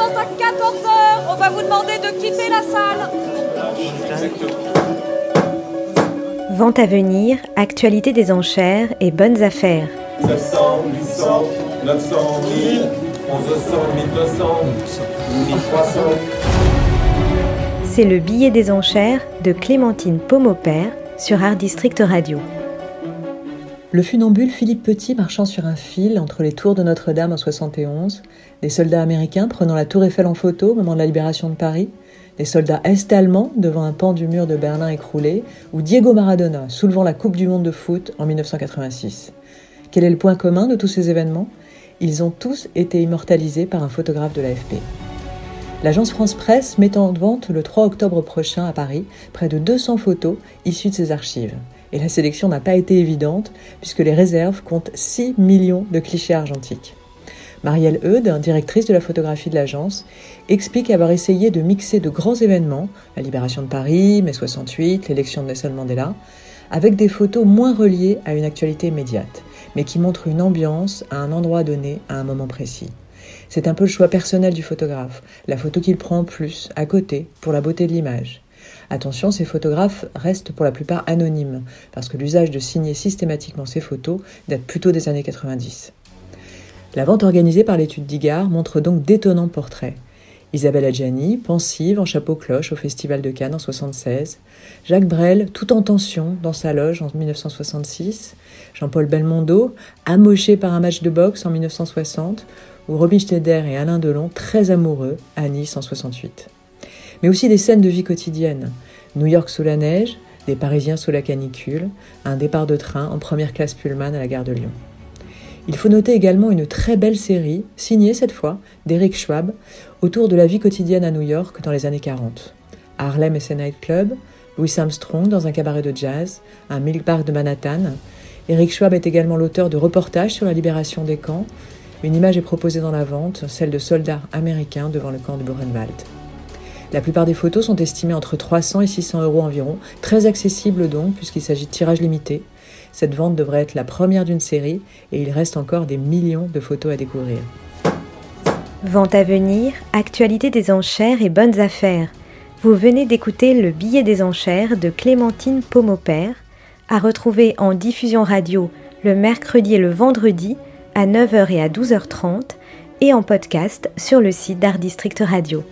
à 14h. On va vous demander de quitter la salle. Vente à venir, actualité des enchères et bonnes affaires. 700, 800, 900, 1000, 1100, 1200, 1300. C'est le billet des enchères de Clémentine Pomopère sur Art District Radio. Le funambule Philippe Petit marchant sur un fil entre les tours de Notre-Dame en 71, des soldats américains prenant la tour Eiffel en photo au moment de la libération de Paris, des soldats est-allemands devant un pan du mur de Berlin écroulé, ou Diego Maradona soulevant la Coupe du Monde de foot en 1986. Quel est le point commun de tous ces événements? Ils ont tous été immortalisés par un photographe de l'AFP. L'agence France Presse met en vente le 3 octobre prochain à Paris près de 200 photos issues de ses archives. Et la sélection n'a pas été évidente puisque les réserves comptent 6 millions de clichés argentiques. Marielle Eudes, directrice de la photographie de l'agence, explique avoir essayé de mixer de grands événements, la libération de Paris, mai 68, l'élection de Nelson Mandela, avec des photos moins reliées à une actualité immédiate, mais qui montrent une ambiance à un endroit donné, à un moment précis. C'est un peu le choix personnel du photographe, la photo qu'il prend en plus, à côté, pour la beauté de l'image. Attention, ces photographes restent pour la plupart anonymes, parce que l'usage de signer systématiquement ces photos date plutôt des années 90. La vente organisée par l'étude d'Igard montre donc d'étonnants portraits. Isabelle Adjani, pensive en chapeau cloche au Festival de Cannes en 1976, Jacques Brel, tout en tension dans sa loge en 1966, Jean-Paul Belmondo, amoché par un match de boxe en 1960, ou Robin Schneider et Alain Delon, très amoureux, à Nice en 68 mais aussi des scènes de vie quotidienne. New York sous la neige, des Parisiens sous la canicule, un départ de train en première classe Pullman à la gare de Lyon. Il faut noter également une très belle série, signée cette fois d'Eric Schwab, autour de la vie quotidienne à New York dans les années 40. Harlem et ses nightclubs, Louis Armstrong dans un cabaret de jazz, un milk bar de Manhattan. Eric Schwab est également l'auteur de reportages sur la libération des camps. Une image est proposée dans la vente, celle de soldats américains devant le camp de Buchenwald. La plupart des photos sont estimées entre 300 et 600 euros environ, très accessible donc puisqu'il s'agit de tirages limités. Cette vente devrait être la première d'une série et il reste encore des millions de photos à découvrir. Vente à venir, actualité des enchères et bonnes affaires. Vous venez d'écouter le billet des enchères de Clémentine Pomopère, à retrouver en diffusion radio le mercredi et le vendredi à 9h et à 12h30 et en podcast sur le site d'Art District Radio.